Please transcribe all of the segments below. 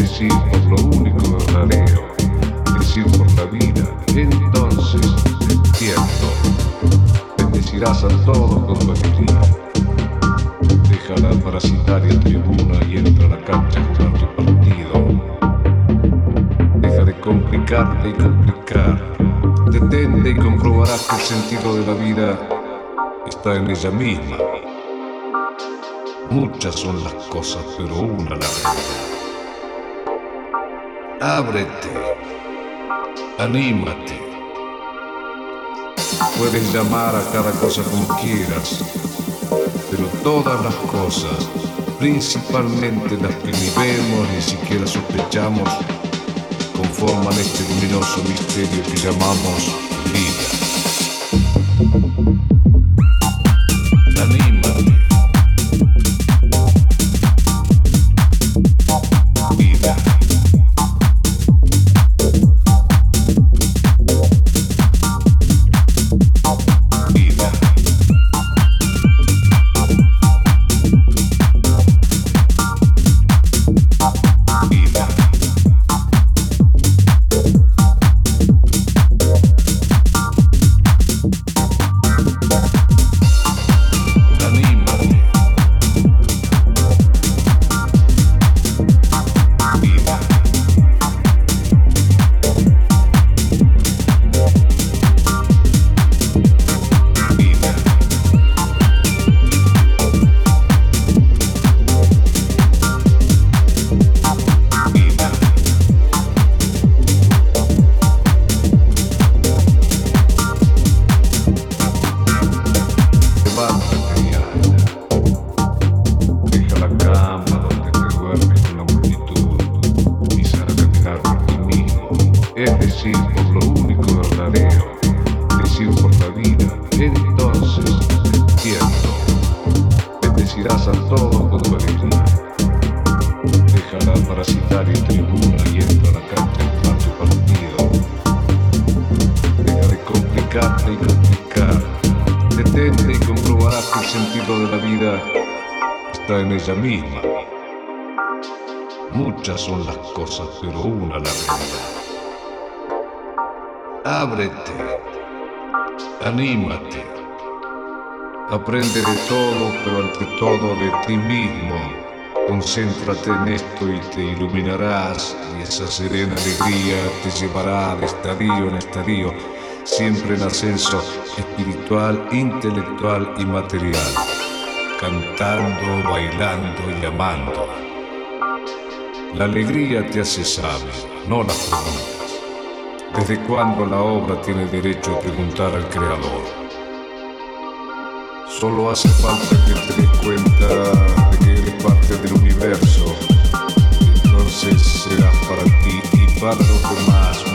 Decir, por lo único verdadero, decir por la vida, entonces despierto, bendecirás a todos con tu. Deja la parasitaria tribuna y entra a la cancha a tu partido. Deja de complicarte y complicar. Detente y comprobarás que el sentido de la vida está en ella misma. Muchas son las cosas, pero una la realidad. Ábrete, anímate. Puedes llamar a cada cosa como quieras, pero todas las cosas, principalmente las que ni vemos ni siquiera sospechamos, conforman este luminoso misterio que llamamos Aprende de todo, pero ante todo de ti mismo. Concéntrate en esto y te iluminarás, y esa serena alegría te llevará de estadio en estadio, siempre en ascenso espiritual, intelectual y material, cantando, bailando y amando. La alegría te hace sabio, no la preguntas. ¿Desde cuándo la obra tiene derecho a preguntar al Creador? Solo hace falta que te des cuenta de que eres parte del universo. Entonces serás para ti y para los demás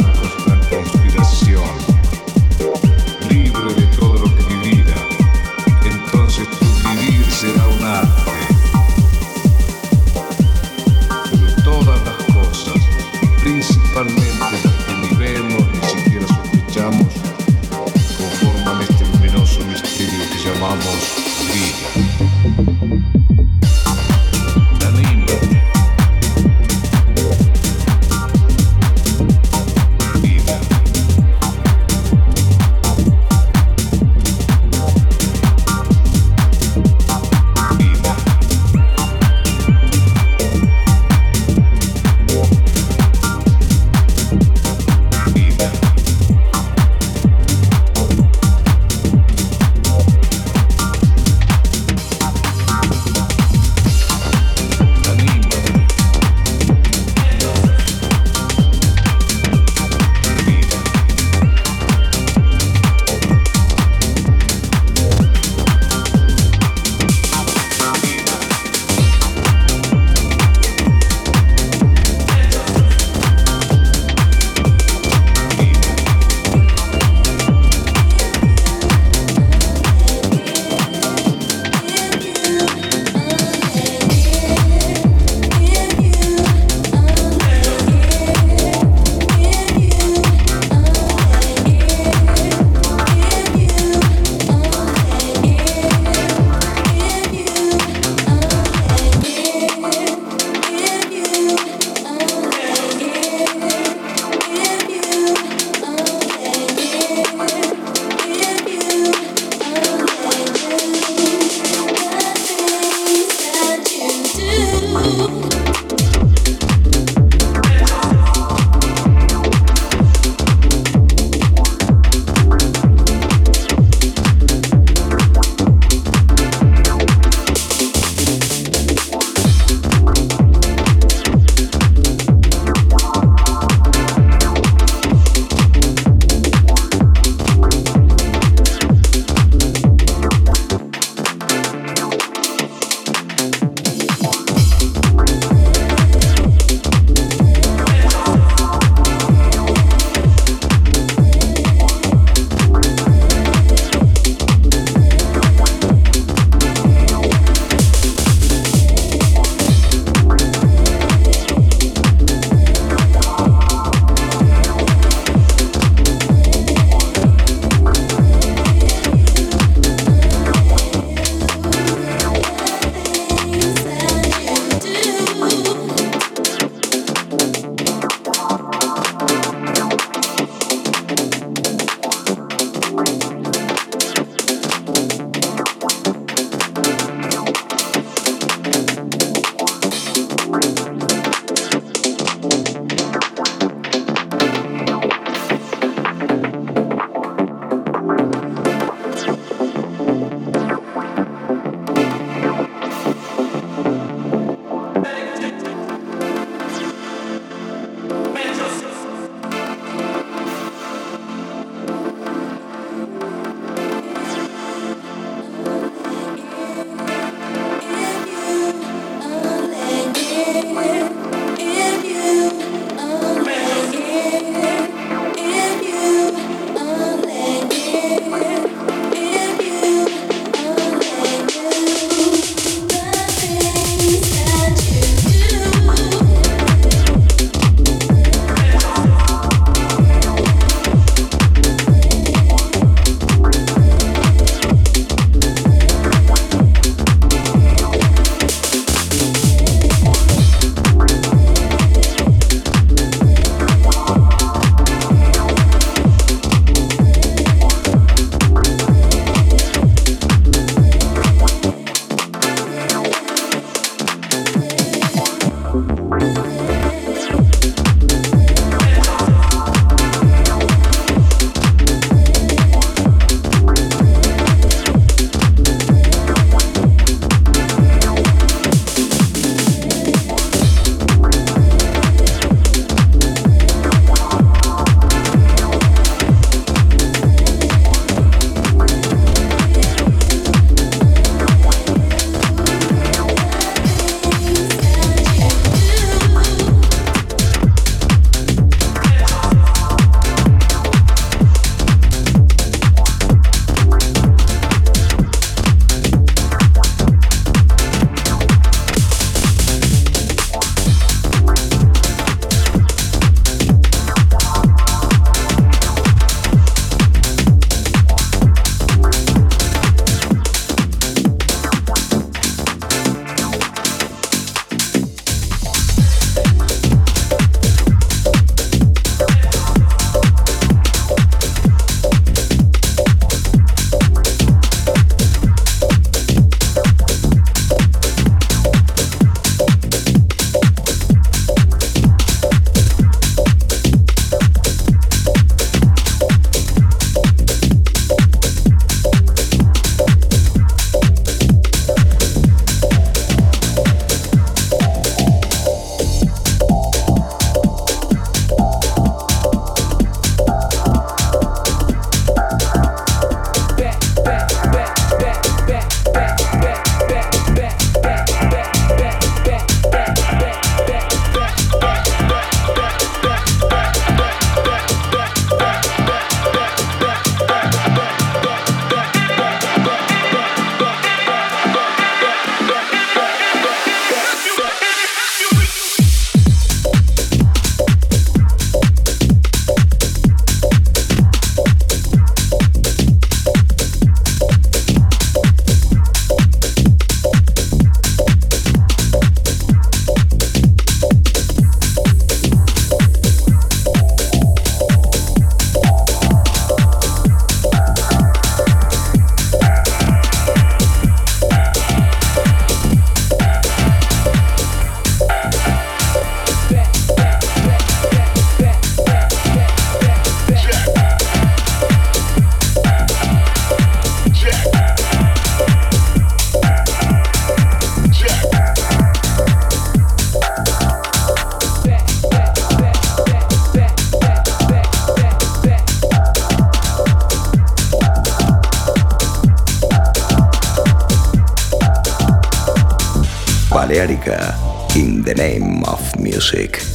Balearica in the name of music.